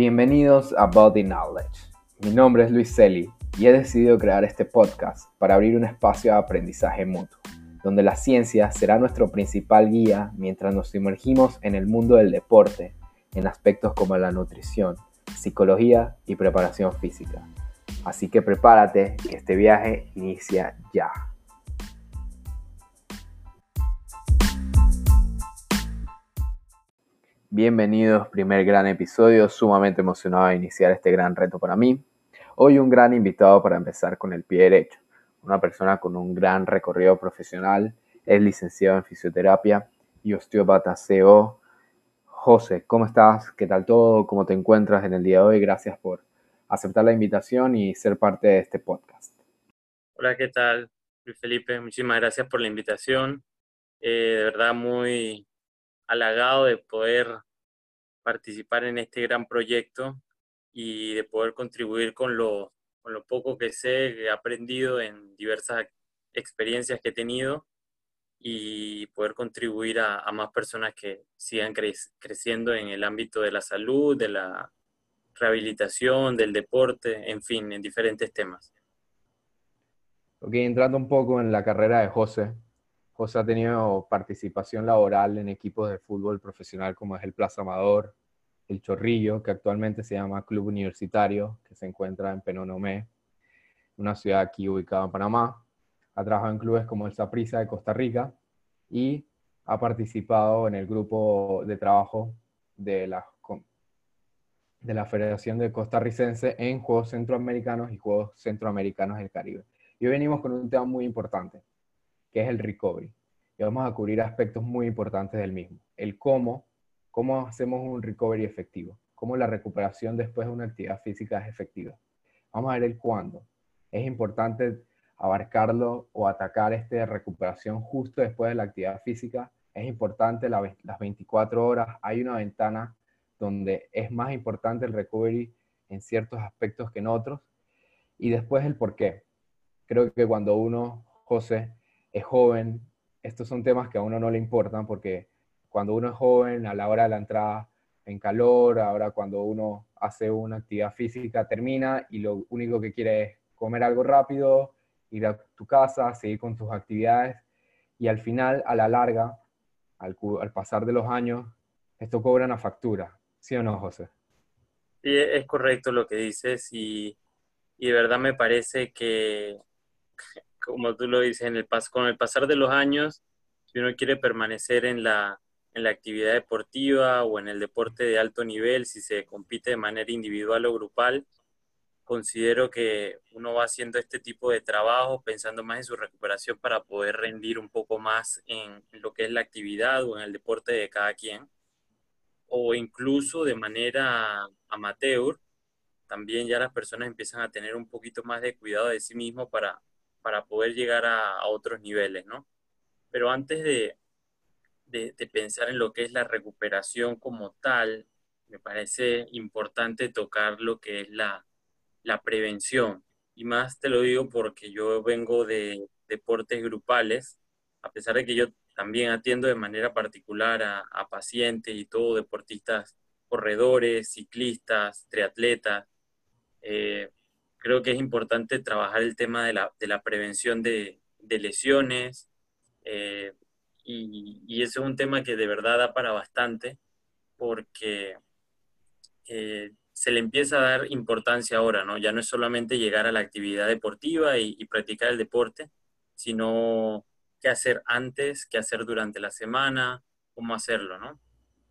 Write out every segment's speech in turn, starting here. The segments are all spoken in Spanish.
Bienvenidos a Body Knowledge. Mi nombre es Luis Celi y he decidido crear este podcast para abrir un espacio de aprendizaje mutuo, donde la ciencia será nuestro principal guía mientras nos sumergimos en el mundo del deporte, en aspectos como la nutrición, psicología y preparación física. Así que prepárate, que este viaje inicia ya. Bienvenidos, primer gran episodio, sumamente emocionado de iniciar este gran reto para mí. Hoy un gran invitado para empezar con el pie derecho, una persona con un gran recorrido profesional, es licenciado en fisioterapia y osteópata CO. José, ¿cómo estás? ¿Qué tal todo? ¿Cómo te encuentras en el día de hoy? Gracias por aceptar la invitación y ser parte de este podcast. Hola, ¿qué tal? Luis Felipe, muchísimas gracias por la invitación. Eh, de verdad, muy halagado de poder participar en este gran proyecto y de poder contribuir con lo, con lo poco que sé, que he aprendido en diversas experiencias que he tenido y poder contribuir a, más personas que sigan creciendo en el ámbito de la salud, de la rehabilitación, del deporte, en fin, en diferentes temas. Ok, entrando un poco en la carrera de José, José ha tenido participación laboral en equipos de fútbol profesional como es el Plaza Amador, el Chorrillo, que actualmente se llama Club Universitario, que se encuentra en Penonomé, una ciudad aquí ubicada en Panamá. Ha trabajado en clubes como el Saprissa de Costa Rica y ha participado en el grupo de trabajo de la, de la Federación de Costarricense en Juegos Centroamericanos y Juegos Centroamericanos del Caribe. Y hoy venimos con un tema muy importante, que es el recovery. Y vamos a cubrir aspectos muy importantes del mismo. El cómo, cómo hacemos un recovery efectivo, cómo la recuperación después de una actividad física es efectiva. Vamos a ver el cuándo. Es importante abarcarlo o atacar esta recuperación justo después de la actividad física. Es importante las 24 horas. Hay una ventana donde es más importante el recovery en ciertos aspectos que en otros. Y después el por qué. Creo que cuando uno, José, es joven, estos son temas que a uno no le importan porque cuando uno es joven, a la hora de la entrada en calor, ahora cuando uno hace una actividad física, termina y lo único que quiere es comer algo rápido, ir a tu casa, seguir con tus actividades y al final, a la larga, al, pasar de los años, esto cobra una factura. ¿Sí o no, José? Sí, es correcto lo que dices y, de verdad me parece que como tú lo dices, en el con el pasar de los años, si uno quiere permanecer en la, en la actividad deportiva o en el deporte de alto nivel, si se compite de manera individual o grupal, considero que uno va haciendo este tipo de trabajo pensando más en su recuperación para poder rendir un poco más en lo que es la actividad o en el deporte de cada quien, o incluso de manera amateur, también ya las personas empiezan a tener un poquito más de cuidado de sí mismo para para poder llegar a, otros niveles, ¿no? Pero antes de, de, pensar en lo que es la recuperación como tal, me parece importante tocar lo que es la, la prevención. Y más te lo digo porque yo vengo de deportes grupales, a pesar de que yo también atiendo de manera particular a, a pacientes y todo, deportistas, corredores, ciclistas, triatletas. Eh, creo que es importante trabajar el tema de la, de la prevención de, de lesiones eh, y, y, ese es un tema que de verdad da para bastante porque eh, se le empieza a dar importancia ahora, ¿no? Ya no es solamente llegar a la actividad deportiva y, practicar el deporte, sino qué hacer antes, qué hacer durante la semana, cómo hacerlo, ¿no?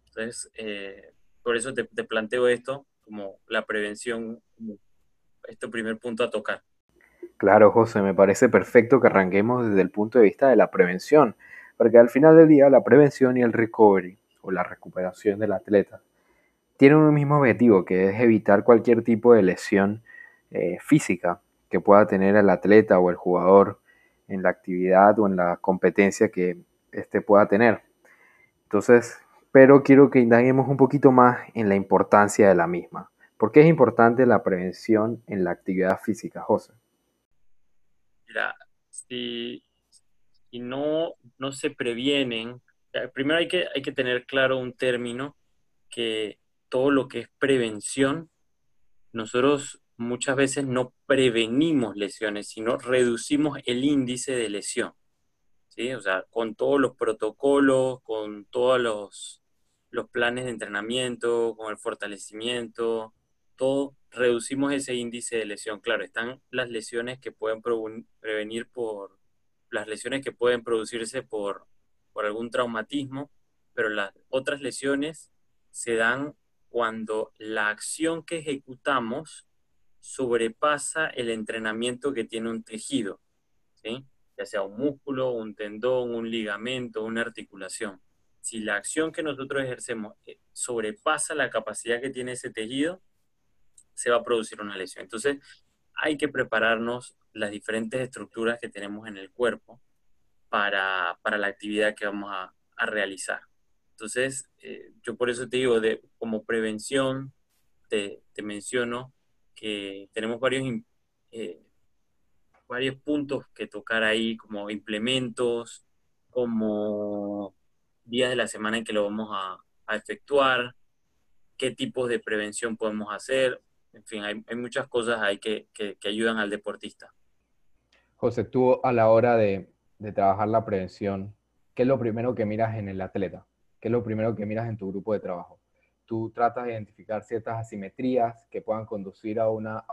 Entonces, eh, por eso te, te, planteo esto como la prevención este primer punto a tocar. Claro, José, me parece perfecto que arranquemos desde el punto de vista de la prevención, porque al final del día la prevención y el recovery, o la recuperación del atleta, tienen un mismo objetivo, que es evitar cualquier tipo de lesión eh, física que pueda tener el atleta o el jugador en la actividad o en la competencia que éste pueda tener. Entonces, pero quiero que indaguemos un poquito más en la importancia de la misma. ¿Por qué es importante la prevención en la actividad física, José? Mira, si, no, no se previenen, primero hay que, hay que tener claro un término que todo lo que es prevención, nosotros muchas veces no prevenimos lesiones, sino reducimos el índice de lesión. ¿sí? O sea, con todos los protocolos, con todos los, los planes de entrenamiento, con el fortalecimiento, todo, reducimos ese índice de lesión. Claro, están las lesiones que pueden prevenir por, las lesiones que pueden producirse por, por algún traumatismo, pero las otras lesiones se dan cuando la acción que ejecutamos sobrepasa el entrenamiento que tiene un tejido, ¿sí? ya sea un músculo, un tendón, un ligamento, una articulación. Si la acción que nosotros ejercemos eh, sobrepasa la capacidad que tiene ese tejido, se va a producir una lesión. Entonces, hay que prepararnos las diferentes estructuras que tenemos en el cuerpo para, la actividad que vamos a, realizar. Entonces, eh, yo por eso te digo, de, como prevención, te, menciono que tenemos varios, eh, varios puntos que tocar ahí, como implementos, como días de la semana en que lo vamos a, a efectuar, qué tipos de prevención podemos hacer, en fin, hay, muchas cosas ahí que, ayudan al deportista. José, tú a la hora de, trabajar la prevención, ¿qué es lo primero que miras en el atleta? ¿Qué es lo primero que miras en tu grupo de trabajo? Tú tratas de identificar ciertas asimetrías que puedan conducir a, una,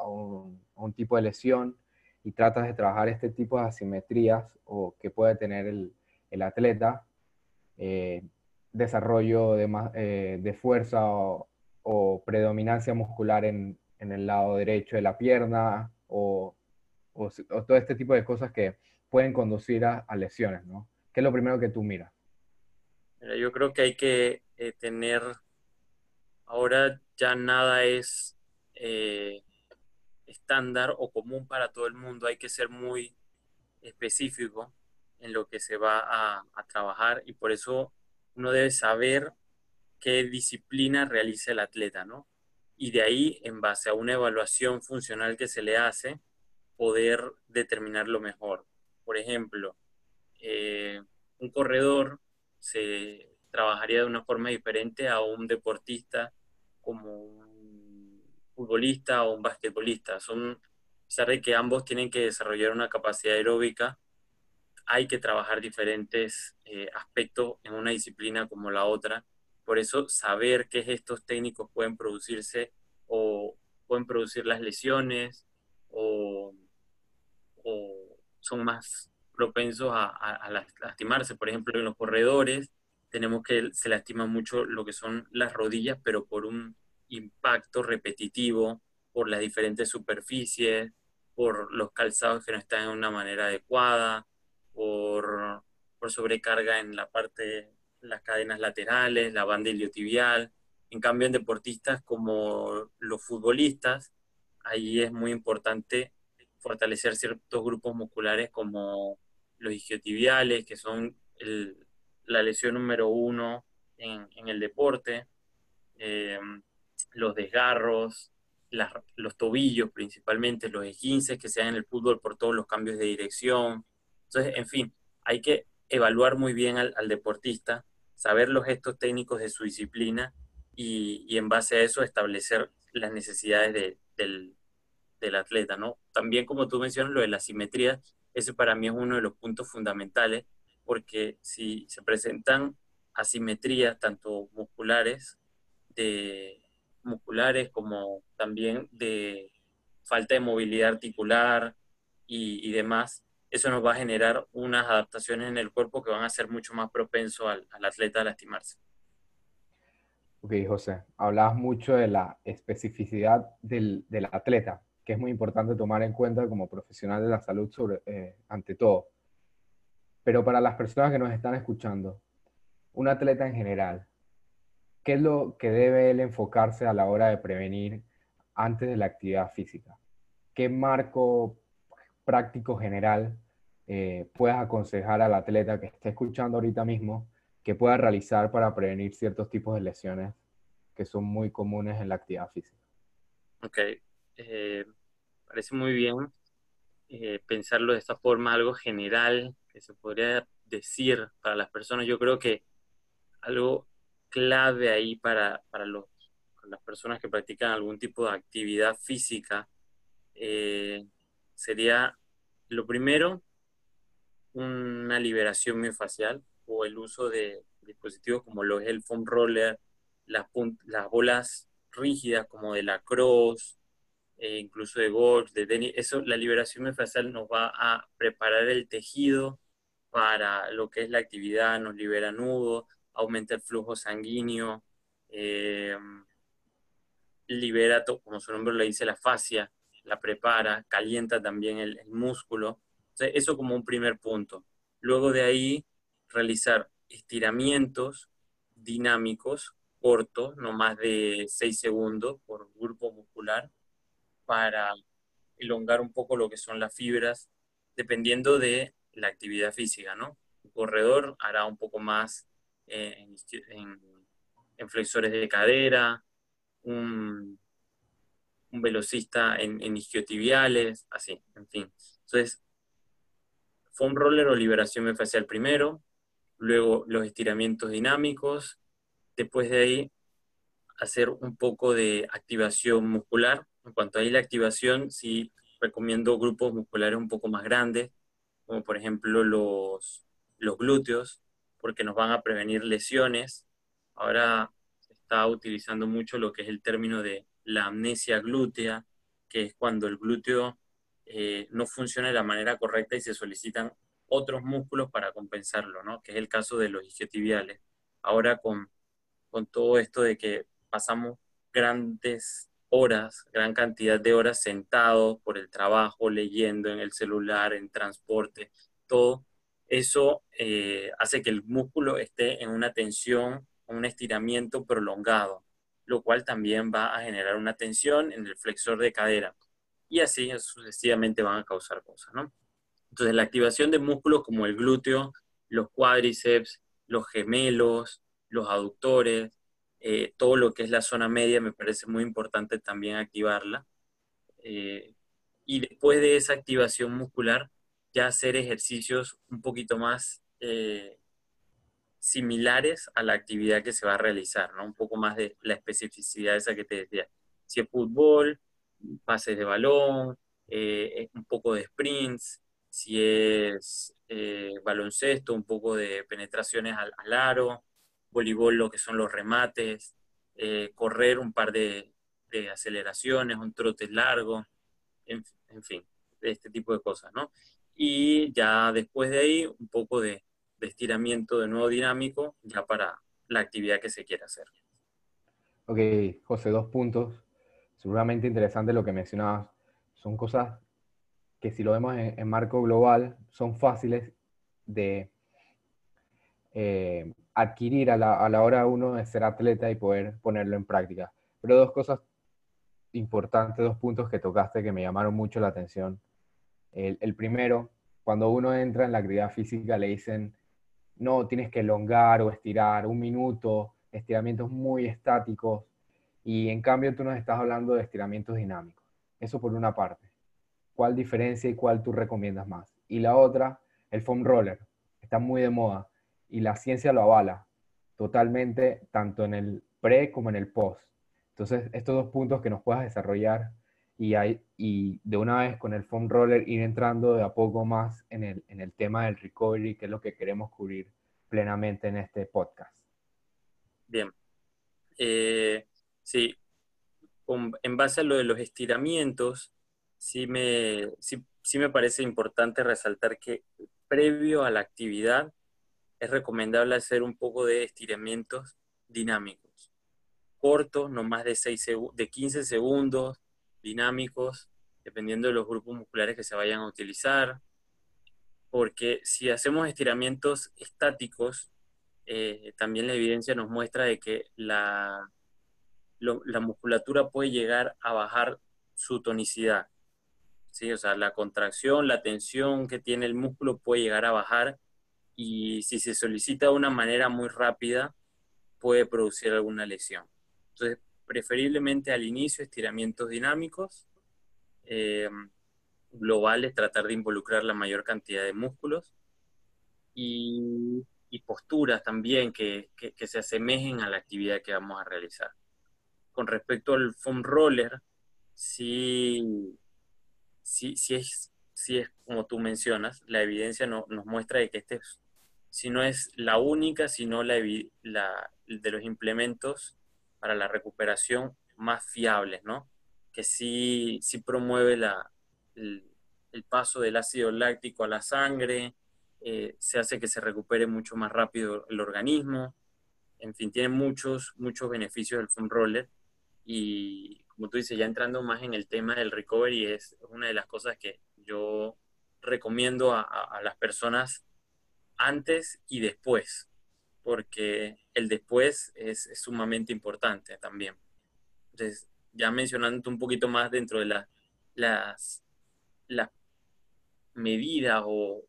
un, tipo de lesión y tratas de trabajar este tipo de asimetrías o que puede tener el, atleta, eh, desarrollo de, eh, de fuerza o predominancia muscular en, en el lado derecho de la pierna o, todo este tipo de cosas que pueden conducir a, lesiones, ¿no? ¿Qué es lo primero que tú miras? yo creo que hay que eh, tener, ahora ya nada es eh, estándar o común para todo el mundo, hay que ser muy específico en lo que se va a, a trabajar y por eso uno debe saber qué disciplina realiza el atleta, ¿no? y de ahí, en base a una evaluación funcional que se le hace, poder determinar lo mejor. Por ejemplo, eh, un corredor se trabajaría de una forma diferente a un deportista como un futbolista o un basquetbolista. Son, a pesar de que ambos tienen que desarrollar una capacidad aeróbica, hay que trabajar diferentes eh, aspectos en una disciplina como la otra por eso saber qué gestos técnicos pueden producirse o pueden producir las lesiones o, son más propensos a, lastimarse. Por ejemplo, en los corredores tenemos que se lastima mucho lo que son las rodillas, pero por un impacto repetitivo, por las diferentes superficies, por los calzados que no están en una manera adecuada, por, por sobrecarga en la parte las cadenas laterales, la banda iliotibial. En cambio, en deportistas como los futbolistas, ahí es muy importante fortalecer ciertos grupos musculares como los isquiotibiales, que son la lesión número uno en, el deporte, eh, los desgarros, los tobillos principalmente, los esguinces que se dan en el fútbol por todos los cambios de dirección. Entonces, en fin, hay que evaluar muy bien al deportista saber los gestos técnicos de su disciplina y, en base a eso establecer las necesidades del, atleta, ¿no? También como tú mencionas lo de la simetría, ese para mí es uno de los puntos fundamentales porque si se presentan asimetrías tanto musculares, de musculares como también de falta de movilidad articular y demás, eso nos va a generar unas adaptaciones en el cuerpo que van a ser mucho más propenso al, atleta a lastimarse. Ok, José, hablabas mucho de la especificidad del, atleta, que es muy importante tomar en cuenta como profesional de la salud sobre, eh, ante todo. Pero para las personas que nos están escuchando, un atleta en general, ¿qué es lo que debe él enfocarse a la hora de prevenir antes de la actividad física? ¿Qué marco práctico general eh, puedas aconsejar al atleta que esté escuchando ahorita mismo que pueda realizar para prevenir ciertos tipos de lesiones que son muy comunes en la actividad física? Ok, eh, parece muy bien eh, pensarlo de esta forma, algo general que se podría decir para las personas. Yo creo que algo clave ahí para, para los, las personas que practican algún tipo de actividad física, eh, sería lo primero, una liberación miofascial o el uso de dispositivos como lo es el foam roller, las, las bolas rígidas como de la cross, eh, incluso de golf, de tenis. Eso, la liberación miofascial nos va a preparar el tejido para lo que es la actividad, nos libera nudo, aumenta el flujo sanguíneo, eh, libera, como su nombre le dice, la fascia, la prepara, calienta también el, músculo. eso como un primer punto. Luego de ahí, realizar estiramientos dinámicos cortos, no más de 6 segundos por grupo muscular, para elongar un poco lo que son las fibras, dependiendo de la actividad física, ¿no? Un corredor hará un poco más en, en, flexores de cadera, un, velocista en, isquiotibiales, así, en fin. Entonces, foam roller o liberación facial primero, luego los estiramientos dinámicos, después de ahí hacer un poco de activación muscular. En cuanto a la activación, sí recomiendo grupos musculares un poco más grandes, como por ejemplo los, los glúteos, porque nos van a prevenir lesiones. Ahora se está utilizando mucho lo que es el término de la amnesia glútea, que es cuando el glúteo eh, no funciona de la manera correcta y se solicitan otros músculos para compensarlo, ¿no? que es el caso de los isquiotibiales. Ahora con, con todo esto de que pasamos grandes horas, gran cantidad de horas sentados por el trabajo, leyendo en el celular, en transporte, todo eso eh, hace que el músculo esté en una tensión, un estiramiento prolongado, lo cual también va a generar una tensión en el flexor de cadera. Y así sucesivamente van a causar cosas, ¿no? Entonces, la activación de músculos como el glúteo, los cuádriceps, los gemelos, los aductores, eh, todo lo que es la zona media me parece muy importante también activarla. Eh, y después de esa activación muscular, ya hacer ejercicios un poquito más eh, similares a la actividad que se va a realizar, ¿no? Un poco más de la especificidad esa que te decía. Si es fútbol, pases de balón, un poco de sprints, si es baloncesto, un poco de penetraciones al, al aro, voleibol lo que son los remates, eh, correr un par de, aceleraciones, un trote largo, en, fin, este tipo de cosas, ¿no? Y ya después de ahí, un poco de, estiramiento de nuevo dinámico, ya para la actividad que se quiera hacer. Ok, José, dos puntos. Seguramente interesante lo que mencionabas. Son cosas que si lo vemos en, marco global, son fáciles de eh, adquirir a la, a la hora uno de ser atleta y poder ponerlo en práctica. Pero dos cosas importantes, dos puntos que tocaste que me llamaron mucho la atención. El, el, primero, cuando uno entra en la actividad física le dicen, no, tienes que elongar o estirar un minuto, estiramientos muy estáticos, y en cambio tú nos estás hablando de estiramientos dinámicos. Eso por una parte. ¿Cuál diferencia y cuál tú recomiendas más? Y la otra, el foam roller. Está muy de moda y la ciencia lo avala totalmente, tanto en el pre como en el post. Entonces, estos dos puntos que nos puedas desarrollar y, hay, y de una vez con el foam roller ir entrando de a poco más en el, en el tema del recovery, que es lo que queremos cubrir plenamente en este podcast. Bien. Eh, sí, en base a lo de los estiramientos, sí me, sí, sí me parece importante resaltar que previo a la actividad es recomendable hacer un poco de estiramientos dinámicos, cortos, no más de, 6 de 15 segundos, dinámicos, dependiendo de los grupos musculares que se vayan a utilizar, porque si hacemos estiramientos estáticos, eh, también la evidencia nos muestra de que la, la musculatura puede llegar a bajar su tonicidad. ¿sí? O sea, la contracción, la tensión que tiene el músculo puede llegar a bajar y si se solicita de una manera muy rápida, puede producir alguna lesión. Entonces, preferiblemente al inicio estiramientos dinámicos, eh, globales, tratar de involucrar la mayor cantidad de músculos y, posturas también que, que, se asemejen a la actividad que vamos a realizar. con respecto al foam roller, sí, sí, sí, es, sí es como tú mencionas, la evidencia nos muestra de que este si no es la única, sino la, la, de los implementos para la recuperación más fiables, ¿no? Que sí, sí promueve la, el, paso del ácido láctico a la sangre, eh, se hace que se recupere mucho más rápido el organismo, en fin, tiene muchos, muchos beneficios el foam roller y como tú dices, ya entrando más en el tema del recovery, es una de las cosas que yo recomiendo a, las personas antes y después, porque el después es, sumamente importante también. Entonces, ya mencionando un poquito más dentro de las, las medidas o,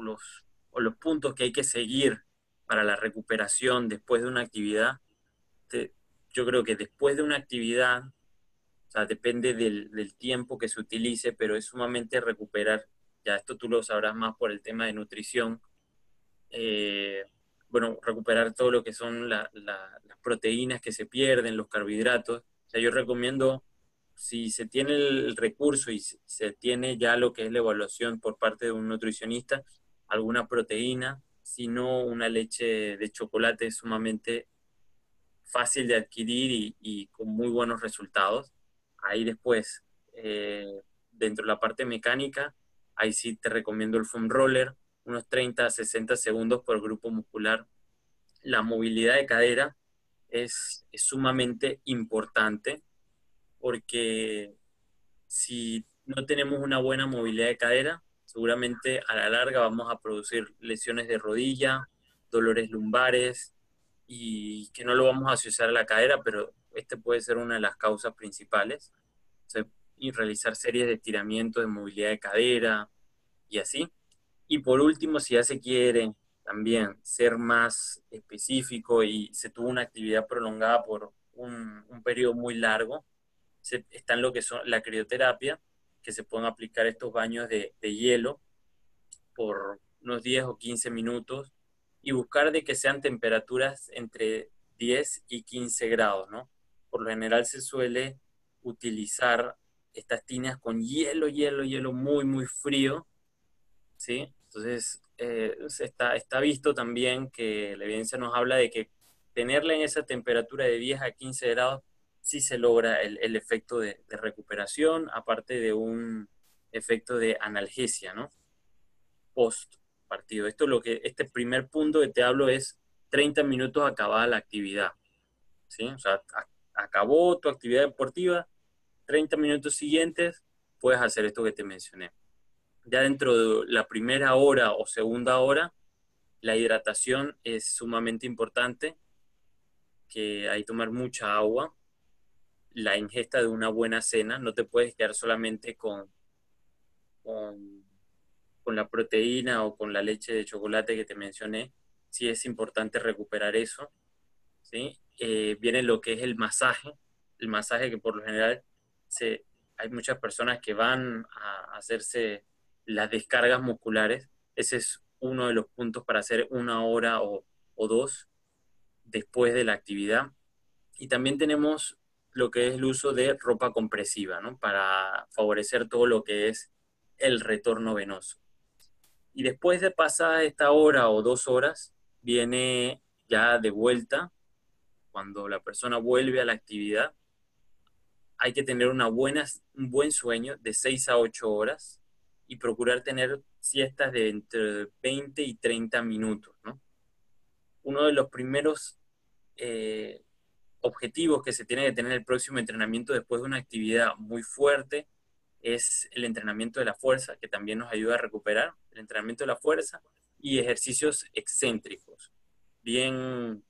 los, o los puntos que hay que seguir para la recuperación después de una actividad, yo creo que después de una actividad, o sea, depende del, tiempo que se utilice, pero es sumamente recuperar, ya esto tú lo sabrás más por el tema de nutrición, eh, bueno, recuperar todo lo que son las proteínas que se pierden, los carbohidratos. O sea, yo recomiendo, si se tiene el recurso y se tiene ya lo que es la evaluación por parte de un nutricionista, alguna proteína, si no una leche de chocolate sumamente fácil de adquirir y, con muy buenos resultados. Ahí después, eh, dentro de la parte mecánica, ahí sí te recomiendo el foam roller, unos 30 a 60 segundos por grupo muscular. La movilidad de cadera es, sumamente importante porque si no tenemos una buena movilidad de cadera, seguramente a la larga vamos a producir lesiones de rodilla, dolores lumbares, y que no lo vamos a asociar a la cadera, pero este puede ser una de las causas principales. Y realizar series de estiramiento de movilidad de cadera y así. Y por último, si ya se quiere también ser más específico y se tuvo una actividad prolongada por un, un periodo muy largo, se, está en lo que son la crioterapia, que se pueden aplicar estos baños de, de hielo por unos 10 o 15 minutos y buscar de que sean temperaturas entre 10 y 15 grados, ¿no? Por lo general se suele utilizar estas tinas con hielo, hielo, hielo muy, muy frío, ¿sí? Entonces, eh, está, está visto también que la evidencia nos habla de que tenerla en esa temperatura de 10 a 15 grados sí se logra el, el efecto de, recuperación, aparte de un efecto de analgesia, ¿no? Post partido. Esto lo que, este primer punto que te hablo es 30 minutos acabada la actividad. ¿sí? Acabó tu actividad deportiva, 30 minutos siguientes puedes hacer esto que te mencioné. Ya dentro de la primera hora o segunda hora, la hidratación es sumamente importante, que hay que tomar mucha agua, la ingesta de una buena cena, no te puedes quedar solamente con, con con la proteína o con la leche de chocolate que te mencioné, sí es importante recuperar eso. ¿sí? Eh, viene lo que es el masaje, el masaje que por lo general se, hay muchas personas que van a hacerse las descargas musculares. Ese es uno de los puntos para hacer una hora o, dos después de la actividad. Y también tenemos lo que es el uso de ropa compresiva, ¿no? Para favorecer todo lo que es el retorno venoso. Y después de pasar esta hora o dos horas, viene ya de vuelta, cuando la persona vuelve a la actividad, hay que tener una buena, un buen sueño de 6 a 8 horas y procurar tener siestas de entre 20 y 30 minutos. Uno de los primeros eh, objetivos que se tiene que tener el próximo entrenamiento después de una actividad muy fuerte es el entrenamiento de la fuerza, que también nos ayuda a recuperar, el entrenamiento de la fuerza y ejercicios excéntricos, bien,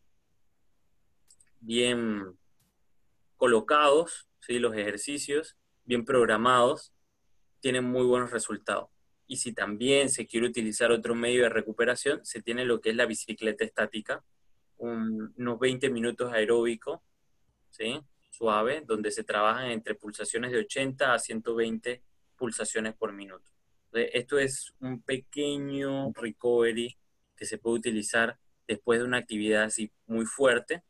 bien colocados, ¿sí? los ejercicios, bien programados, tienen muy buenos resultados. Y si también se quiere utilizar otro medio de recuperación, se tiene lo que es la bicicleta estática, unos 20 minutos aeróbico, ¿sí? suave, donde se trabajan entre pulsaciones de 80 a 120 pulsaciones por minuto. esto es un pequeño recovery que se puede utilizar después de una actividad así muy fuerte,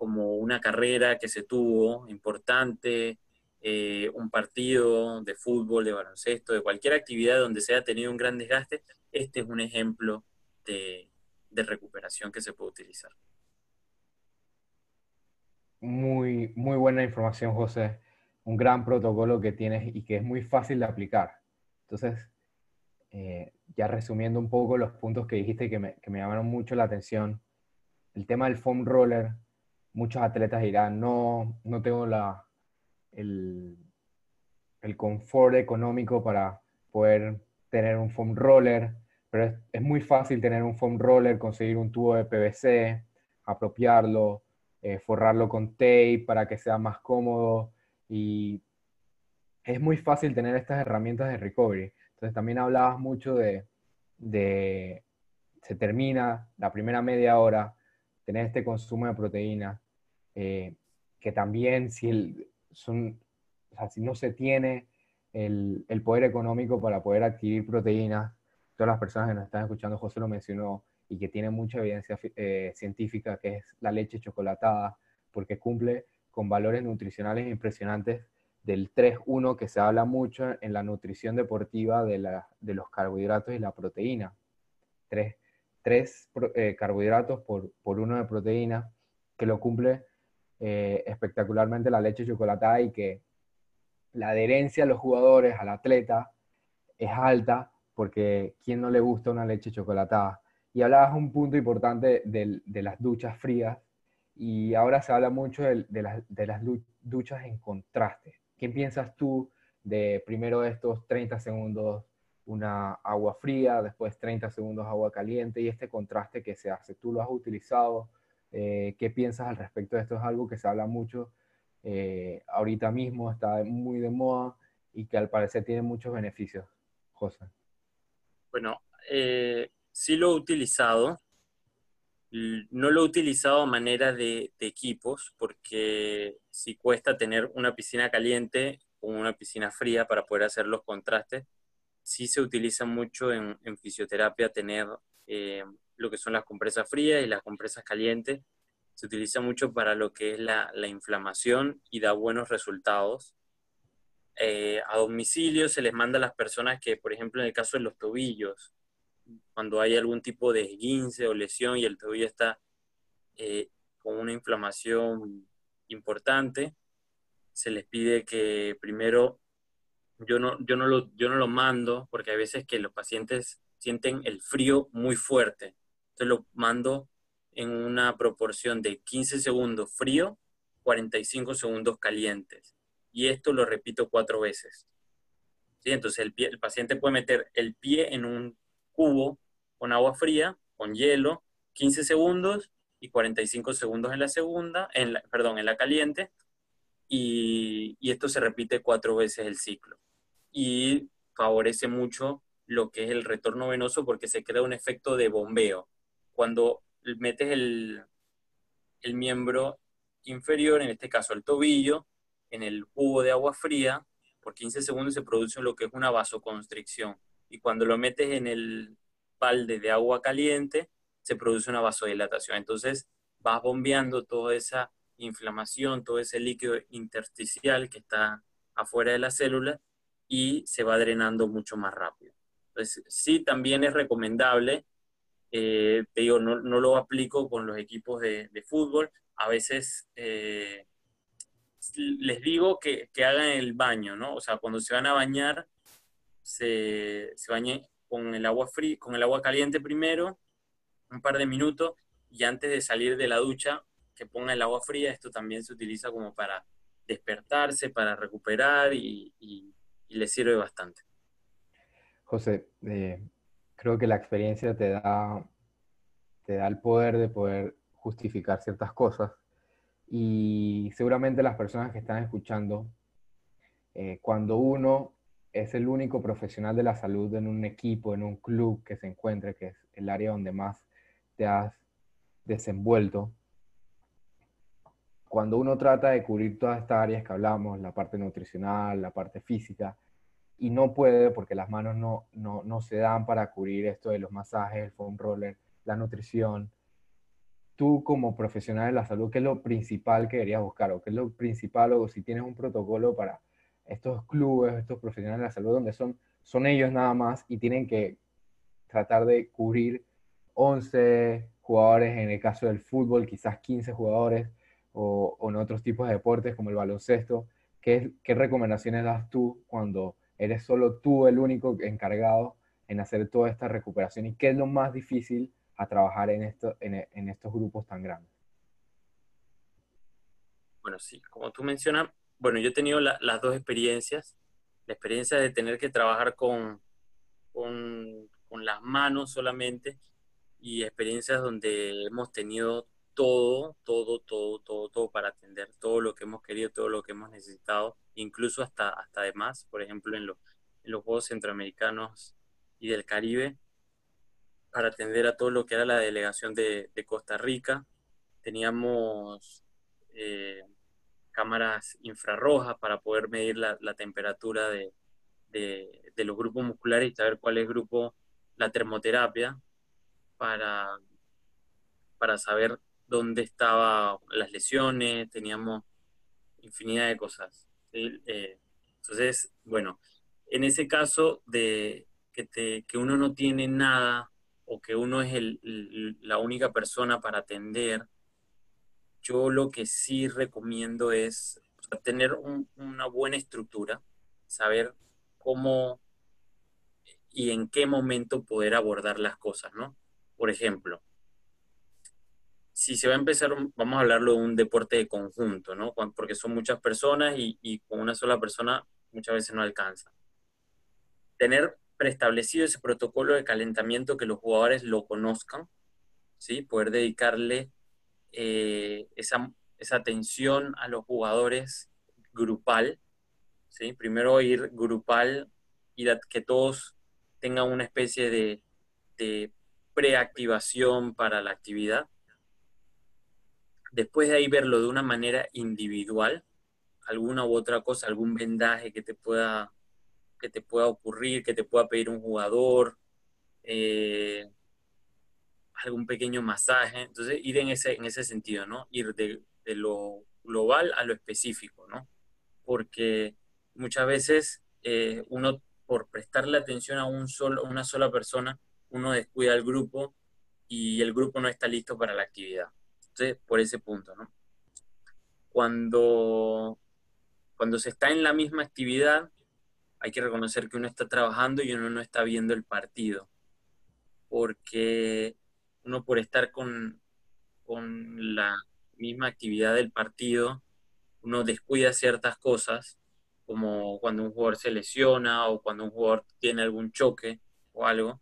como una carrera que se tuvo importante, eh, un partido de fútbol, de baloncesto, de cualquier actividad donde se haya tenido un gran desgaste, este es un ejemplo de, de recuperación que se puede utilizar. Muy, muy buena información, José. Un gran protocolo que tienes y que es muy fácil de aplicar. Entonces, eh, ya resumiendo un poco los puntos que dijiste que me, que me, llamaron mucho la atención, el tema del foam roller, muchos atletas dirán, no, no tengo la, el, el confort económico para poder tener un foam roller, pero es, es, muy fácil tener un foam roller, conseguir un tubo de PVC, apropiarlo, eh, forrarlo con tape para que sea más cómodo y es muy fácil tener estas herramientas de recovery. Entonces también hablabas mucho de, de se termina la primera media hora, tener este consumo de proteína, eh, que también si, el, son, o sea, si no se tiene el, el, poder económico para poder adquirir proteínas, todas las personas que nos están escuchando, José lo mencionó, y que tiene mucha evidencia eh, científica, que es la leche chocolatada, porque cumple con valores nutricionales impresionantes del 3-1 que se habla mucho en la nutrición deportiva de, la, de los carbohidratos y la proteína. Tres, tres eh, carbohidratos por, por, uno de proteína, que lo cumple eh, espectacularmente la leche chocolatada y que la adherencia a los jugadores, al atleta, es alta porque ¿quién no le gusta una leche chocolatada? Y hablabas un punto importante de, las duchas frías y ahora se habla mucho de, de, las, de las duchas en contraste. ¿Qué piensas tú de primero estos 30 segundos una agua fría, después 30 segundos agua caliente y este contraste que se hace? ¿Tú lo has utilizado? Eh, ¿Qué piensas al respecto de esto? Es algo que se habla mucho eh, ahorita mismo, está muy de moda y que al parecer tiene muchos beneficios. José. Bueno, eh, sí lo he utilizado. No lo he utilizado a manera de, equipos porque si cuesta tener una piscina caliente o una piscina fría para poder hacer los contrastes. Sí se utiliza mucho en, fisioterapia tener eh, lo que son las compresas frías y las compresas calientes. Se utiliza mucho para lo que es la, la inflamación y da buenos resultados. Eh, a domicilio se les manda a las personas que, por ejemplo, en el caso de los tobillos, cuando hay algún tipo de esguince o lesión y el tobillo está eh, con una inflamación importante, se les pide que primero, yo no, yo no, lo, yo no lo mando porque hay veces que los pacientes sienten el frío muy fuerte, entonces lo mando en una proporción de 15 segundos frío, 45 segundos calientes. Y esto lo repito cuatro veces. ¿Sí? Entonces el, pie, el paciente puede meter el pie en un cubo con agua fría, con hielo, 15 segundos y 45 segundos en la segunda, en la, perdón, en la caliente, y, y, esto se repite cuatro veces el ciclo. Y favorece mucho lo que es el retorno venoso porque se crea un efecto de bombeo. Cuando metes el, el miembro inferior, en este caso el tobillo, en el cubo de agua fría, por 15 segundos se produce lo que es una vasoconstricción y cuando lo metes en el balde de agua caliente, se produce una vasodilatación. Entonces vas bombeando toda esa inflamación, todo ese líquido intersticial que está afuera de la célula y se va drenando mucho más rápido. Entonces, sí, también es recomendable, eh, te digo, no, no, lo aplico con los equipos de, de fútbol, a veces eh, les digo que, que, hagan el baño, ¿no? O sea, cuando se van a bañar, se, se bañe con el agua con el agua caliente primero, un par de minutos, y antes de salir de la ducha, que ponga el agua fría. Esto también se utiliza como para despertarse, para recuperar y, y, y le sirve bastante. José, eh, creo que la experiencia te da, te da el poder de poder justificar ciertas cosas y seguramente las personas que están escuchando, eh, cuando uno es el único profesional de la salud en un equipo, en un club que se encuentre, que es el área donde más te has desenvuelto. Cuando uno trata de cubrir todas estas áreas que hablamos, la parte nutricional, la parte física, y no puede porque las manos no, no, no se dan para cubrir esto de los masajes, el foam roller, la nutrición, tú como profesional de la salud, ¿qué es lo principal que deberías buscar? ¿O qué es lo principal? O si tienes un protocolo para estos clubes, estos profesionales de la salud, donde son, son ellos nada más y tienen que tratar de cubrir 11 jugadores, en el caso del fútbol, quizás 15 jugadores, o, en otros tipos de deportes como el baloncesto. ¿Qué, ¿Qué recomendaciones das tú cuando eres solo tú el único encargado en hacer toda esta recuperación? ¿Y qué es lo más difícil a trabajar en, esto, en, en estos grupos tan grandes? Bueno, sí, como tú mencionas, bueno, yo he tenido las dos experiencias. La experiencia de tener que trabajar con, con, con las manos solamente y experiencias donde hemos tenido todo, todo, todo, todo, todo para atender todo lo que hemos querido, todo lo que hemos necesitado, incluso hasta, hasta además, por ejemplo, en, en los Juegos Centroamericanos y del Caribe, para atender a todo lo que era la delegación de, de Costa Rica. Teníamos eh, cámaras infrarrojas para poder medir la, temperatura de, de, de, los grupos musculares y saber cuál es el grupo, la termoterapia, para, para saber dónde estaban las lesiones, teníamos infinidad de cosas. Eh, entonces, bueno, en ese caso de que, te, que uno no tiene nada o que uno es el, la única persona para atender, yo lo que sí recomiendo es tener una buena estructura, saber cómo y en qué momento poder abordar las cosas, ¿no? Por ejemplo, si se va a empezar, vamos a hablarlo de un deporte de conjunto, ¿no? Porque son muchas personas y, con una sola persona muchas veces no alcanza. Tener preestablecido ese protocolo de calentamiento, que los jugadores lo conozcan, ¿sí? Poder dedicarle eh, esa, esa atención a los jugadores grupal, ¿sí? Primero ir grupal y que todos tengan una especie de, de preactivación para la actividad. Después de ahí verlo de una manera individual, alguna u otra cosa, algún vendaje que te pueda, que te pueda ocurrir, que te pueda pedir un jugador, eh, algún pequeño masaje. Entonces, ir en ese, en ese sentido, ¿no? Ir de, lo global a lo específico, ¿no? Porque muchas veces eh, uno, por prestarle atención a un solo, una sola persona, uno descuida al grupo y el grupo no está listo para la actividad. Por ese punto, ¿no? Cuando, cuando se está en la misma actividad, hay que reconocer que uno está trabajando y uno no está viendo el partido. Porque uno por estar con, con la misma actividad del partido, uno descuida ciertas cosas, como cuando un jugador se lesiona o cuando un jugador tiene algún choque o algo,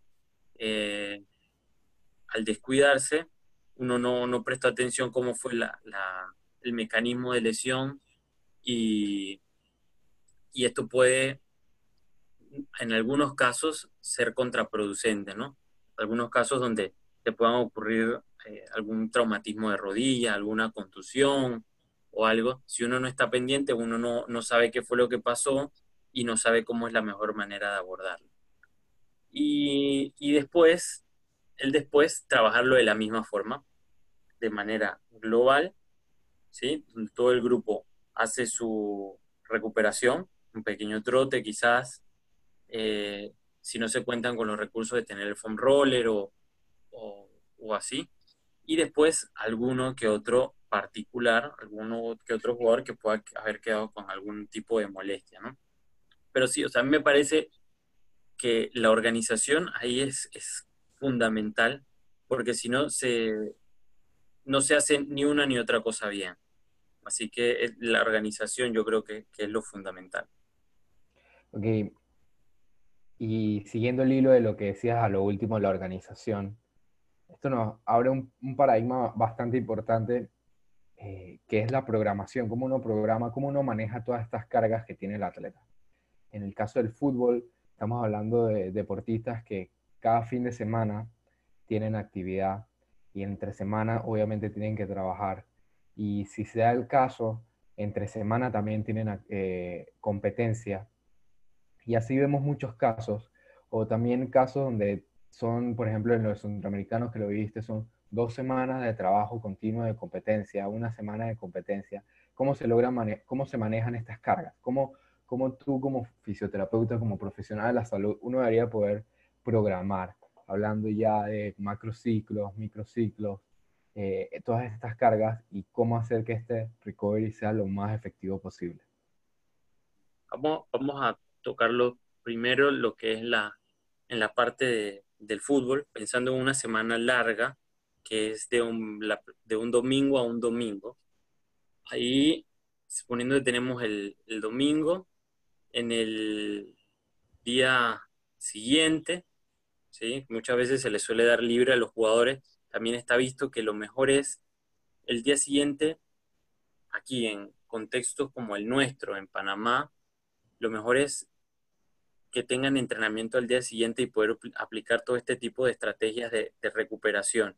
eh, al descuidarse, uno no, no, presta atención cómo fue la, el mecanismo de lesión y, y, esto puede, en algunos casos, ser contraproducente, ¿no? Algunos casos donde te puedan ocurrir eh, algún traumatismo de rodilla, alguna contusión o algo. Si uno no está pendiente, uno no, no sabe qué fue lo que pasó y no sabe cómo es la mejor manera de abordarlo y, y después, el después, trabajarlo de la misma forma, de manera global, ¿sí? Todo el grupo hace su recuperación, un pequeño trote quizás, eh, si no se cuentan con los recursos de tener el foam roller o, o, así. Y después alguno que otro particular, alguno que otro jugador que pueda haber quedado con algún tipo de molestia, ¿no? Pero sí, o sea, a mí me parece que la organización ahí es, es fundamental, porque si no se, no se hace ni una ni otra cosa bien. Así que la organización yo creo que, que es lo fundamental. Ok. Y siguiendo el hilo de lo que decías a lo último, la organización, esto nos abre un, un paradigma bastante importante, eh, que es la programación, cómo uno programa, cómo uno maneja todas estas cargas que tiene el atleta. En el caso del fútbol, Estamos hablando de deportistas que cada fin de semana tienen actividad y entre semana obviamente tienen que trabajar. Y si se da el caso, entre semana también tienen eh, competencia. Y así vemos muchos casos, o también casos donde son, por ejemplo, en los centroamericanos que lo viste, son dos semanas de trabajo continuo de competencia, una semana de competencia. ¿Cómo se logra cómo se manejan estas cargas? ¿Cómo, ¿Cómo tú como fisioterapeuta, como profesional de la salud, uno debería poder programar, hablando ya de macrociclos, microciclos, eh, todas estas cargas y cómo hacer que este recovery sea lo más efectivo posible? Vamos, vamos a tocarlo primero lo que es la, en la parte del fútbol, pensando en una semana larga, que es de un, de un domingo a un domingo. Ahí, suponiendo que tenemos el, el domingo, en el día siguiente, muchas veces se les suele dar libre a los jugadores, también está visto que lo mejor es el día siguiente, aquí en contextos como el nuestro, en Panamá, lo mejor es que tengan entrenamiento al día siguiente y poder aplicar todo este tipo de estrategias de, recuperación.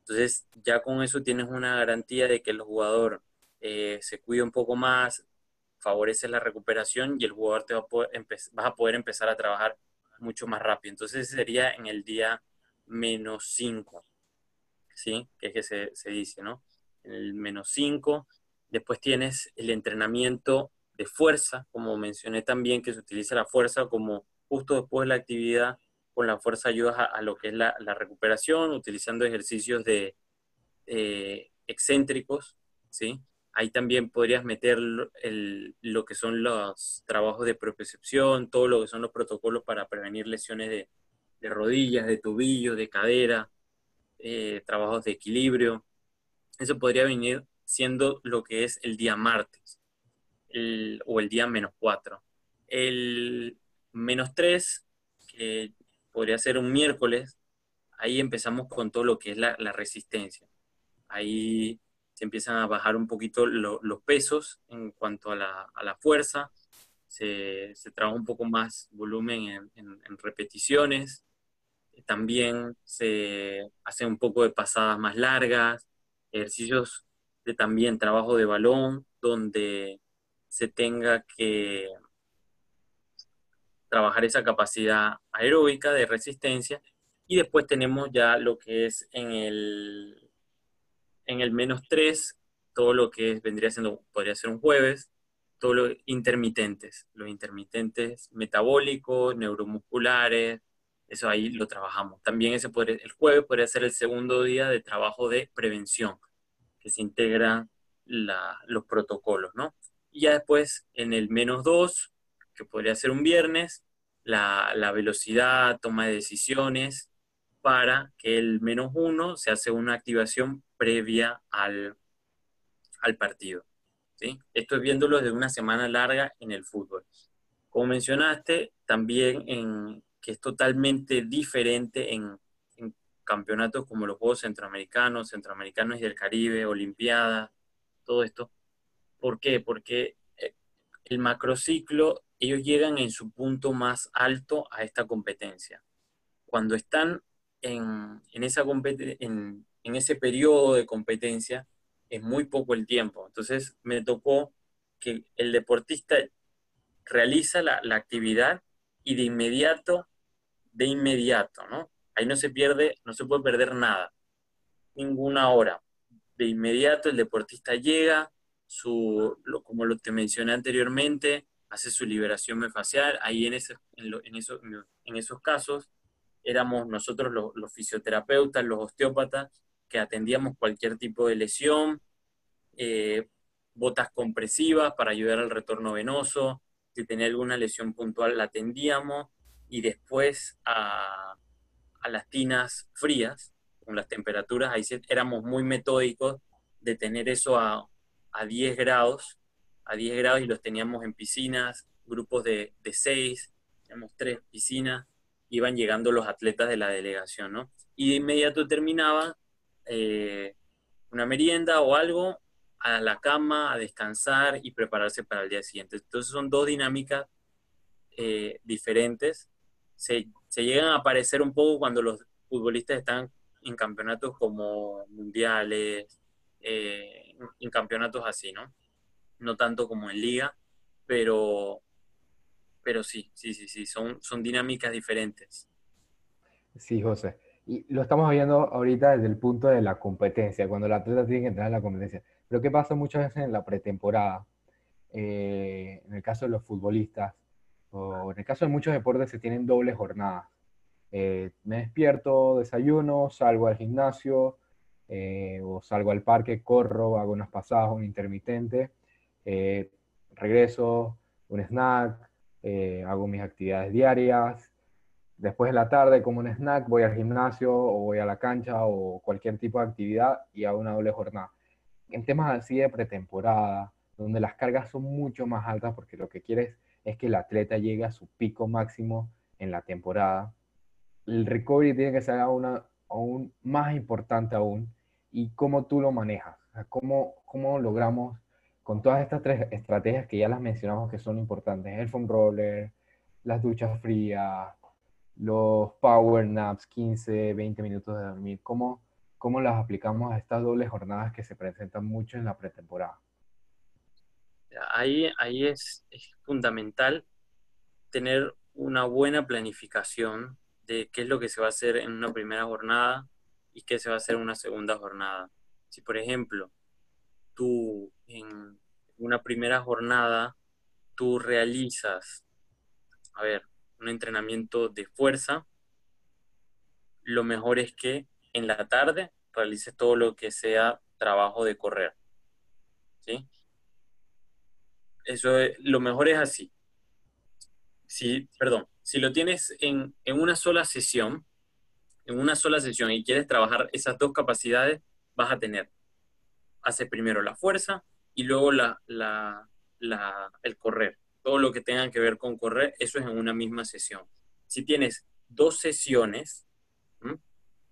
Entonces, ya con eso tienes una garantía de que el jugador eh, se cuide un poco más, favorece la recuperación y el jugador te va a poder vas a poder empezar a trabajar mucho más rápido. Entonces, sería en el día menos 5, ¿sí? Que es que se, dice, ¿no? En el menos 5. Después tienes el entrenamiento de fuerza, como mencioné también, que se utiliza la fuerza como justo después de la actividad, con la fuerza ayudas a, lo que es la, recuperación, utilizando ejercicios de eh, excéntricos, ¿sí? Ahí también podrías meter lo que son los trabajos de propiocepción, todo lo que son los protocolos para prevenir lesiones de, rodillas, de tobillos, de cadera, eh, trabajos de equilibrio. Eso podría venir siendo lo que es el día martes o el día menos 4. El menos 3, que podría ser un miércoles, ahí empezamos con todo lo que es la, resistencia. Ahí se empiezan a bajar un poquito los pesos en cuanto a la, fuerza, se, trabaja un poco más volumen en, repeticiones, también se hace un poco de pasadas más largas, ejercicios de también trabajo de balón, donde se tenga que trabajar esa capacidad aeróbica de resistencia y después tenemos ya lo que es en el, en el menos 3, todo lo que vendría siendo, podría ser un jueves, todos los intermitentes, los intermitentes metabólicos, neuromusculares, eso ahí lo trabajamos. También ese el jueves podría ser el segundo día de trabajo de prevención, que se integran los protocolos, ¿no? Y ya después en el menos 2, que podría ser un viernes, la, velocidad, toma de decisiones, para que el menos 1 se hace una activación previa al, al partido. ¿sí? Esto es viéndolo de una semana larga en el fútbol. Como mencionaste, también en, que es totalmente diferente en, en campeonatos como los Juegos Centroamericanos, Centroamericanos y del Caribe, Olimpiadas, todo esto, ¿Por qué? Porque eh, el macrociclo, ellos llegan en su punto más alto a esta competencia. Cuando están en, esa en, ese periodo de competencia, es muy poco el tiempo. Entonces me tocó que el deportista realiza la, la, actividad y de inmediato, de inmediato, ¿no? Ahí no se pierde, no se puede perder nada, ninguna hora. De inmediato el deportista llega, su, lo, como lo te mencioné anteriormente, hace su liberación miofascial. Ahí en, ese, en, en, en esos casos éramos nosotros los, fisioterapeutas, los osteópatas, que atendíamos cualquier tipo de lesión, eh, botas compresivas para ayudar al retorno venoso, si tenía alguna lesión puntual la atendíamos. Y después a, a las tinas frías, con las temperaturas, ahí éramos muy metódicos de tener eso a a 10 grados, a 10 grados y los teníamos en piscinas, grupos de, de 6, teníamos tres piscinas, iban llegando los atletas de la delegación, ¿no? Y de inmediato terminaba eh, una merienda o algo, a la cama, a descansar y prepararse para el día siguiente. Entonces son dos dinámicas eh, diferentes. Se, se, llegan a aparecer un poco cuando los futbolistas están en campeonatos como mundiales, eh, en campeonatos así, ¿no? No tanto como en liga, pero, pero sí, sí, sí, sí, son, son dinámicas diferentes. Sí, José. Y lo estamos viendo ahorita desde el punto de la competencia, cuando el atleta tiene que entrar en la competencia. Pero ¿qué pasa muchas veces en la pretemporada? Eh, en el caso de los futbolistas, o en el caso de muchos deportes se tienen dobles jornadas. Eh, me despierto, desayuno, salgo al gimnasio, eh, o salgo al parque, corro, hago unas pasadas, un intermitente, regreso, un snack, hago mis actividades diarias, después de la tarde como un snack, voy al gimnasio o voy a la cancha o cualquier tipo de actividad y hago una doble jornada. En temas así de pretemporada, donde las cargas son mucho más altas porque lo que quieres es que el atleta llegue a su pico máximo en la temporada, el recovery tiene que ser aún, aún más importante aún. Y cómo tú lo manejas, cómo, cómo logramos con todas estas tres estrategias que ya las mencionamos que son importantes, el foam roller, las duchas frías, los power naps, 15, 20 minutos de dormir, ¿cómo, cómo las aplicamos a estas dobles jornadas que se presentan mucho en la pretemporada? Ahí, ahí es, fundamental tener una buena planificación de qué es lo que se va a hacer en una primera jornada y qué se va a hacer en una segunda jornada. Si, por ejemplo, tú en una primera jornada, tú realizas, a ver, un entrenamiento de fuerza, lo mejor es que en la tarde realices todo lo que sea trabajo de correr. ¿Sí? Eso lo mejor es así. Si, perdón, si lo tienes en, una sola sesión, en una sola sesión y quieres trabajar esas dos capacidades, vas a tener, hace primero la fuerza y luego la, el correr todo lo que tenga que ver con correr, eso es en una misma sesión. Si tienes dos sesiones,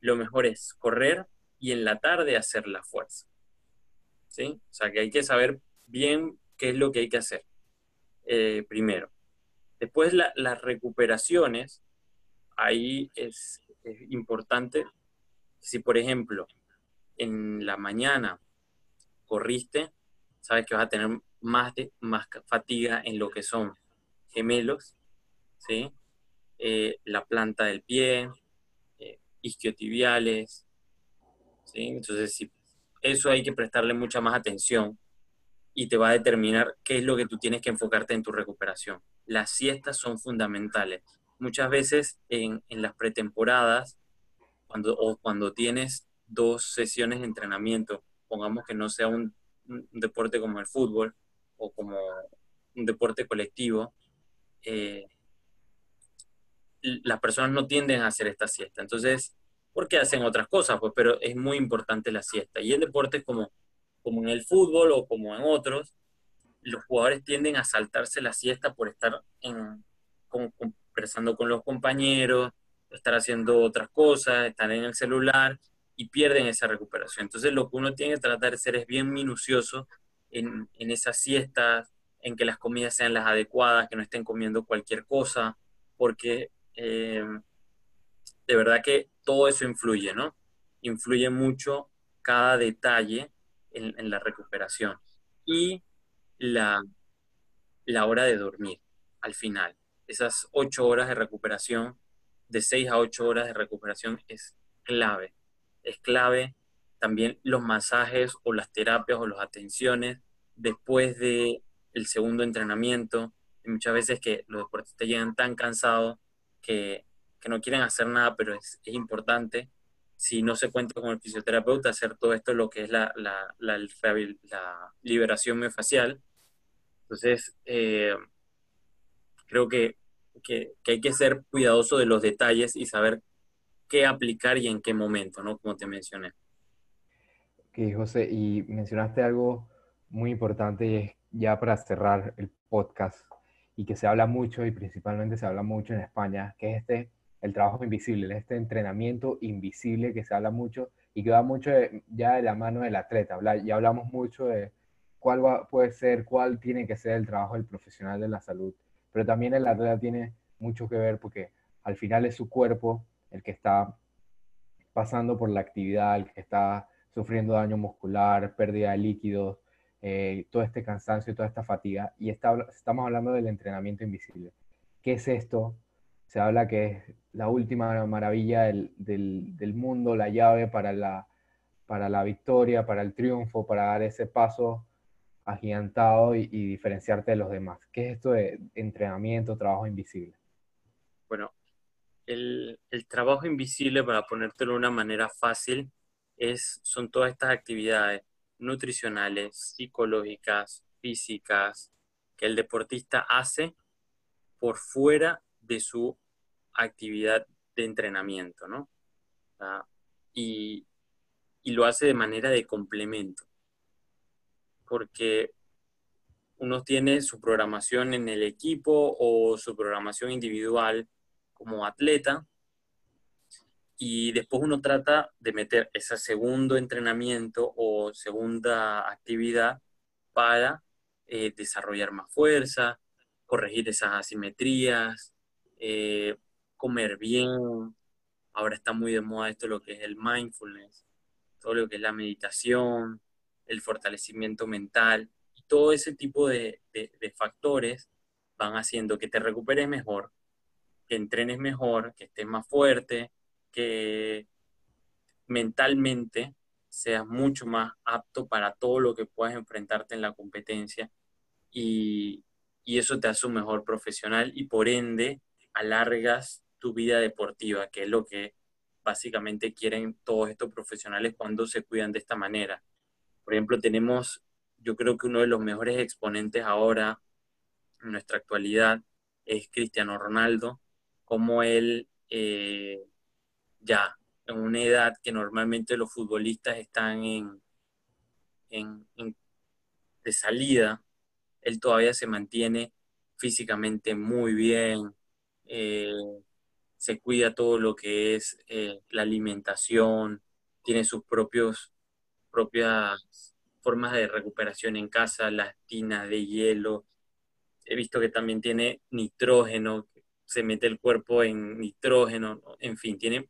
lo mejor es correr y en la tarde hacer la fuerza. ¿Sí? O sea que hay que saber bien qué es lo que hay que hacer eh, primero. Después las recuperaciones, ahí es importante, si por ejemplo en la mañana corriste, sabes que vas a tener más, más fatiga en lo que son gemelos, ¿sí? Eh, la planta del pie, eh, isquiotibiales, ¿sí? Entonces, sí, eso hay que prestarle mucha más atención y te va a determinar qué es lo que tú tienes que enfocarte en tu recuperación. Las siestas son fundamentales. Muchas veces en, en las pretemporadas, cuando, o cuando tienes dos sesiones de entrenamiento, pongamos que no sea un, un deporte como el fútbol, o como un deporte colectivo, eh, las personas no tienden a hacer esta siesta. Entonces, porque hacen otras cosas, pues, pero es muy importante la siesta. Y en deportes como, como en el fútbol o como en otros, los jugadores tienden a saltarse la siesta por estar en, conversando con los compañeros, estar haciendo otras cosas, estar en el celular y pierden esa recuperación. Entonces, lo que uno tiene que tratar de ser es bien minucioso en, esas siestas, en que las comidas sean las adecuadas, que no estén comiendo cualquier cosa, porque eh, de verdad que todo eso influye, ¿no? Influye mucho cada detalle en, la recuperación. Y la, la hora de dormir al final. Esas ocho horas de recuperación, de seis a ocho horas de recuperación es clave. Es clave también los masajes o las terapias o las atenciones después de el segundo entrenamiento. Muchas veces que los deportistas llegan tan cansados que, no quieren hacer nada, pero es, importante, si no se cuenta con el fisioterapeuta, hacer todo esto, lo que es la, la, la, liberación miofascial. Entonces, eh, creo que, que, que, hay que ser cuidadoso de los detalles y saber qué aplicar y en qué momento, ¿no? Como te mencioné. Ok, José, y mencionaste algo muy importante ya para cerrar el podcast y que se habla mucho y principalmente se habla mucho en España, que es este, el trabajo invisible, este entrenamiento invisible que se habla mucho y que va mucho ya de la mano del atleta. Ya hablamos mucho de cuál puede ser, cuál tiene que ser el trabajo del profesional de la salud, pero también el atleta tiene mucho que ver porque al final es su cuerpo el que está pasando por la actividad, el que está sufriendo daño muscular, pérdida de líquidos, eh, todo este cansancio, toda esta fatiga. Y estamos hablando del entrenamiento invisible. ¿Qué es esto? se habla que es la última maravilla del, mundo, la llave para la, para la victoria, para el triunfo, para dar ese paso agigantado y, diferenciarte de los demás. ¿Qué es esto de entrenamiento, trabajo invisible? Bueno, el, el, trabajo invisible, para ponértelo de una manera fácil, es, son todas estas actividades nutricionales, psicológicas, físicas, que el deportista hace por fuera de su actividad de entrenamiento, ¿no? y, y lo hace de manera de complemento, porque uno tiene su programación en el equipo o su programación individual como atleta, y después uno trata de meter ese segundo entrenamiento o segunda actividad para eh, desarrollar más fuerza, corregir esas asimetrías, eh, comer bien. Ahora está muy de moda esto lo que es el mindfulness, todo lo que es la meditación, el fortalecimiento mental. Todo ese tipo de, de factores van haciendo que te recuperes mejor, que entrenes mejor, que estés más fuerte, que mentalmente seas mucho más apto para todo lo que puedas enfrentarte en la competencia y, eso te hace un mejor profesional y por ende alargas tu vida deportiva, que es lo que básicamente quieren todos estos profesionales cuando se cuidan de esta manera. Por ejemplo, tenemos, yo creo que uno de los mejores exponentes ahora en nuestra actualidad es Cristiano Ronaldo, como él eh, ya en una edad que normalmente los futbolistas están en, de salida, él todavía se mantiene físicamente muy bien, eh, se cuida todo lo que es eh, la alimentación, tiene sus propios, propias formas de recuperación en casa, las tinas de hielo. He visto que también tiene nitrógeno, se mete el cuerpo en nitrógeno, en fin, tiene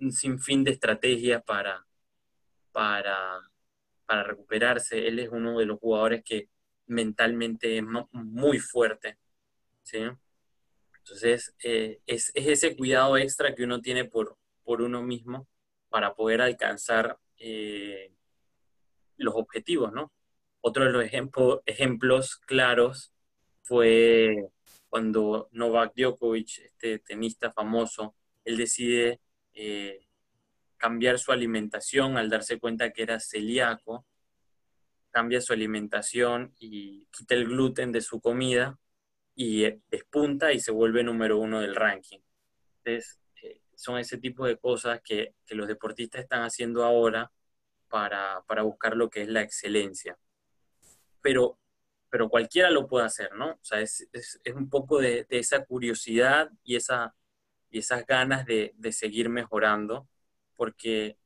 un sinfín de estrategias para, para, para recuperarse. Él es uno de los jugadores que mentalmente es muy fuerte. ¿sí? Entonces, eh, es, ese cuidado extra que uno tiene por, por uno mismo para poder alcanzar eh, los objetivos, ¿no? Otro de los ejemplos claros fue cuando Novak Djokovic, este tenista famoso, él decide eh, cambiar su alimentación al darse cuenta que era celíaco, cambia su alimentación y quita el gluten de su comida y eh, despunta y se vuelve número uno del ranking. Entonces, eh, son ese tipo de cosas que, que, los deportistas están haciendo ahora para, para buscar lo que es la excelencia. Pero, pero cualquiera lo puede hacer, ¿no? O sea, es, es, es un poco de, de, esa curiosidad y esa, y esas ganas de, de seguir mejorando, porque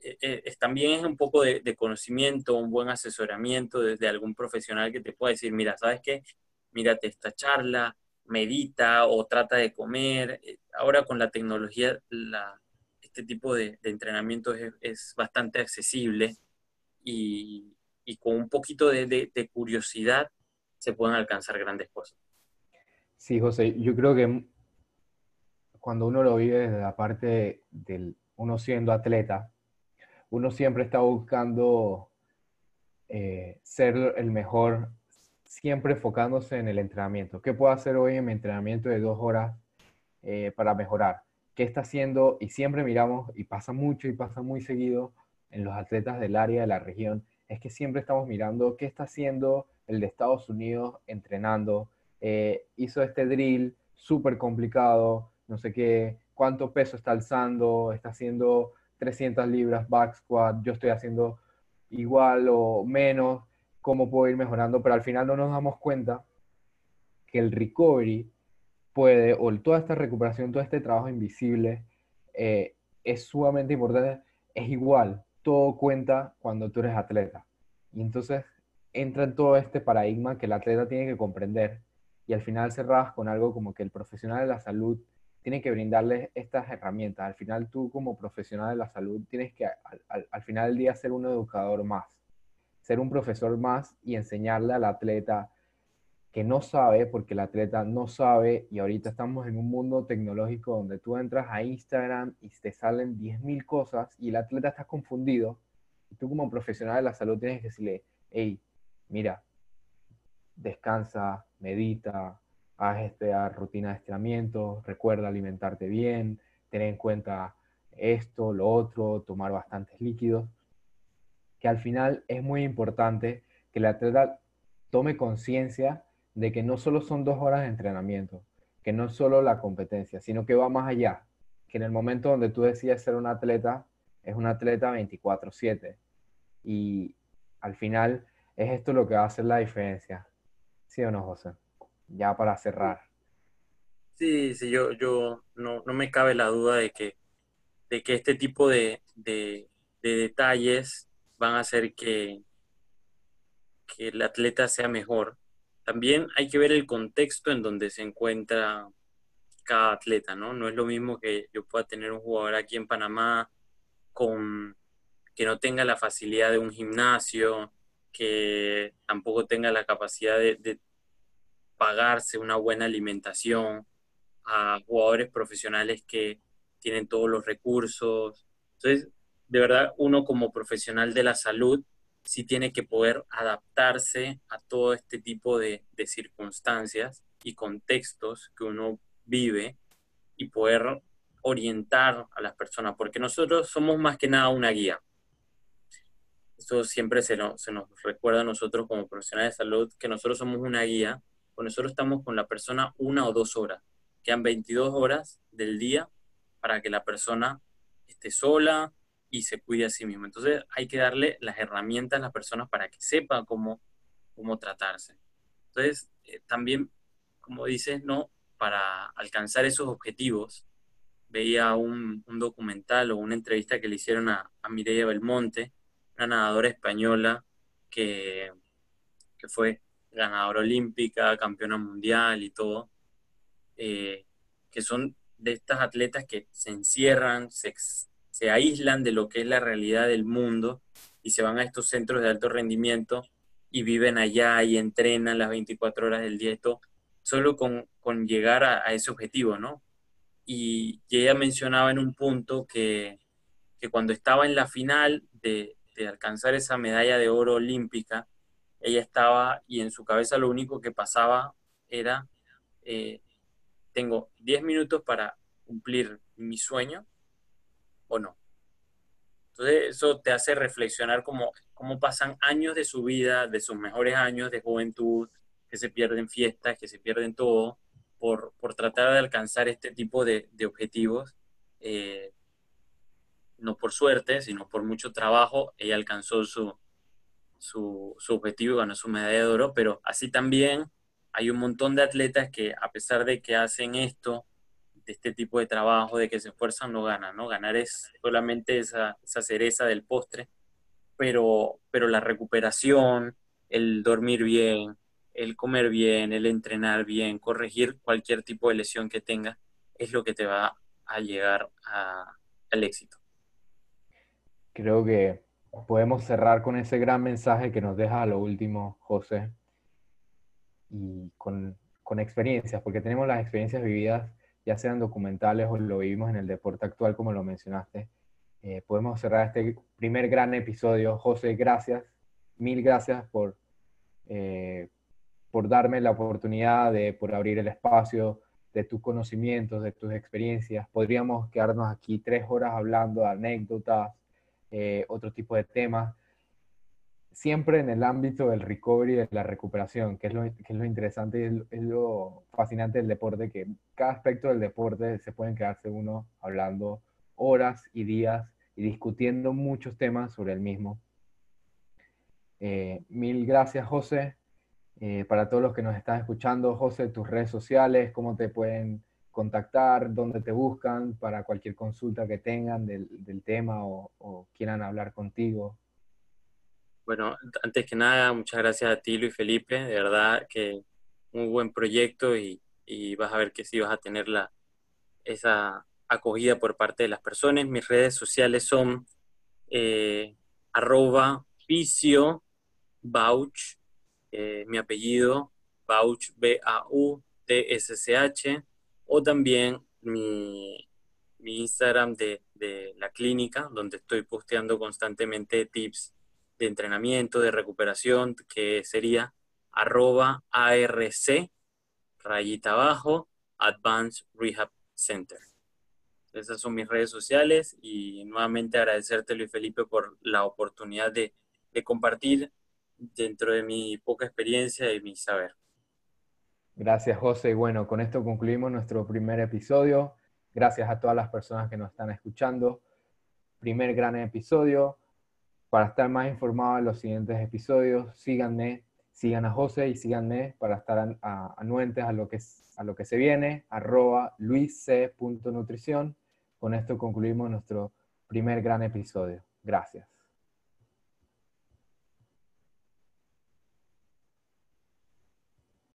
eh, eh, también es un poco de, conocimiento, un buen asesoramiento desde algún profesional que te pueda decir, mira, ¿sabes qué? Mírate esta charla, medita o trata de comer. Eh, ahora con la tecnología, la, este tipo de, entrenamiento es, es, bastante accesible y, y, con un poquito de, de curiosidad se pueden alcanzar grandes cosas. Sí, José, yo creo que cuando uno lo vive desde la parte del uno siendo atleta, uno siempre está buscando eh, ser el mejor, siempre enfocándose en el entrenamiento. ¿Qué puedo hacer hoy en mi entrenamiento de dos horas eh, para mejorar? ¿Qué está haciendo? Y siempre miramos, y pasa mucho y pasa muy seguido en los atletas del área, de la región, es que siempre estamos mirando qué está haciendo el de Estados Unidos entrenando. Eh, hizo este drill súper complicado, no sé qué, cuánto peso está alzando, está haciendo 300 libras back squat, yo estoy haciendo igual o menos, cómo puedo ir mejorando, pero al final no nos damos cuenta que el recovery puede, o toda esta recuperación, todo este trabajo invisible, eh, es sumamente importante, es igual, todo cuenta cuando tú eres atleta. Y entonces entra en todo este paradigma que el atleta tiene que comprender y al final cerras con algo como que el profesional de la salud tiene que brindarles estas herramientas. Al final tú como profesional de la salud tienes que al, final del día ser un educador más, ser un profesor más y enseñarle al atleta que no sabe, porque el atleta no sabe, y ahorita estamos en un mundo tecnológico donde tú entras a Instagram y te salen 10.000 cosas y el atleta está confundido, y tú como profesional de la salud tienes que decirle, hey, mira, descansa, medita, haz esta rutina de estiramiento, recuerda alimentarte bien, tener en cuenta esto, lo otro, tomar bastantes líquidos, que al final es muy importante que el atleta tome conciencia de que no solo son dos horas de entrenamiento, que no es solo la competencia, sino que va más allá, que en el momento donde tú decides ser un atleta, es un atleta 24/7. Y al final es esto lo que va a hacer la diferencia. ¿Sí o no, José? Ya para cerrar. Sí, sí, yo, yo no, me cabe la duda de que, de que este tipo de, de detalles van a hacer que, que el atleta sea mejor también hay que ver el contexto en donde se encuentra cada atleta, ¿no? No es lo mismo que yo pueda tener un jugador aquí en Panamá con que no tenga la facilidad de un gimnasio, que tampoco tenga la capacidad de, de pagarse una buena alimentación, a jugadores profesionales que tienen todos los recursos. Entonces, de verdad, uno como profesional de la salud sí tiene que poder adaptarse a todo este tipo de, circunstancias y contextos que uno vive y poder orientar a las personas, porque nosotros somos más que nada una guía. Esto siempre se nos, se nos recuerda a nosotros como profesionales de salud, que nosotros somos una guía, pues nosotros estamos con la persona una o dos horas. Quedan 22 horas del día para que la persona esté sola, y se cuide a sí mismo. Entonces hay que darle las herramientas a las personas para que sepan cómo, cómo tratarse. Entonces, eh, también, como dices, ¿no? para alcanzar esos objetivos, veía un, un, documental o una entrevista que le hicieron a, a Mireia Belmonte, una nadadora española que, que fue ganadora olímpica, campeona mundial y todo, eh, que son de estas atletas que se encierran, se, se aíslan de lo que es la realidad del mundo y se van a estos centros de alto rendimiento y viven allá y entrenan las 24 horas del día, esto solo con, con llegar a, ese objetivo, ¿no? Y, ella mencionaba en un punto que, que cuando estaba en la final de, de, alcanzar esa medalla de oro olímpica, ella estaba y en su cabeza lo único que pasaba era, eh, tengo 10 minutos para cumplir mi sueño o no. Entonces eso te hace reflexionar cómo, cómo pasan años de su vida, de sus mejores años de juventud, que se pierden fiestas, que se pierden todo, por, por tratar de alcanzar este tipo de, objetivos. Eh, no por suerte, sino por mucho trabajo, ella alcanzó su, su, su objetivo y ganó su medalla de oro, pero así también hay un montón de atletas que a pesar de que hacen esto, este tipo de trabajo, de que se esfuerzan, no ganan, ¿no? Ganar es solamente esa, esa cereza del postre, pero, pero la recuperación, el dormir bien, el comer bien, el entrenar bien, corregir cualquier tipo de lesión que tenga, es lo que te va a llegar al éxito. Creo que podemos cerrar con ese gran mensaje que nos deja a lo último, José, y con, con experiencias, porque tenemos las experiencias vividas ya sean documentales o lo vivimos en el deporte actual, como lo mencionaste. Eh, podemos cerrar este primer gran episodio. José, gracias, mil gracias por, eh, por darme la oportunidad de, por abrir el espacio de tus conocimientos, de tus experiencias. Podríamos quedarnos aquí tres horas hablando de anécdotas, eh, otro tipo de temas, siempre en el ámbito del recovery, de la recuperación, que es lo, que es lo interesante y es, lo fascinante del deporte, que cada aspecto del deporte se pueden quedarse uno hablando horas y días y discutiendo muchos temas sobre el mismo. Eh, mil gracias, José. Eh, para todos los que nos están escuchando, José, tus redes sociales, cómo te pueden contactar, dónde te buscan para cualquier consulta que tengan del, del tema o, o quieran hablar contigo. Bueno, antes que nada, muchas gracias a ti, Luis Felipe. De verdad que un buen proyecto y, vas a ver que sí vas a tener la, esa acogida por parte de las personas. Mis redes sociales son eh, arroba vicio bauch, eh, mi apellido, Bauch, B-A-U-T-S-C-H, o también mi, mi Instagram de, de, la clínica, donde estoy posteando constantemente tips de entrenamiento, de recuperación, que sería arroba ARC, rayita abajo, Advanced Rehab Center. Esas son mis redes sociales y nuevamente agradecerte Luis Felipe por la oportunidad de, de compartir dentro de mi poca experiencia y mi saber. Gracias, José. Y bueno, con esto concluimos nuestro primer episodio. Gracias a todas las personas que nos están escuchando. Primer gran episodio. Para estar más informados en los siguientes episodios, síganme, sigan a José y síganme para estar anuentes a lo que, a lo que se viene, arroba luisc.nutrición. Con esto concluimos nuestro primer gran episodio. Gracias.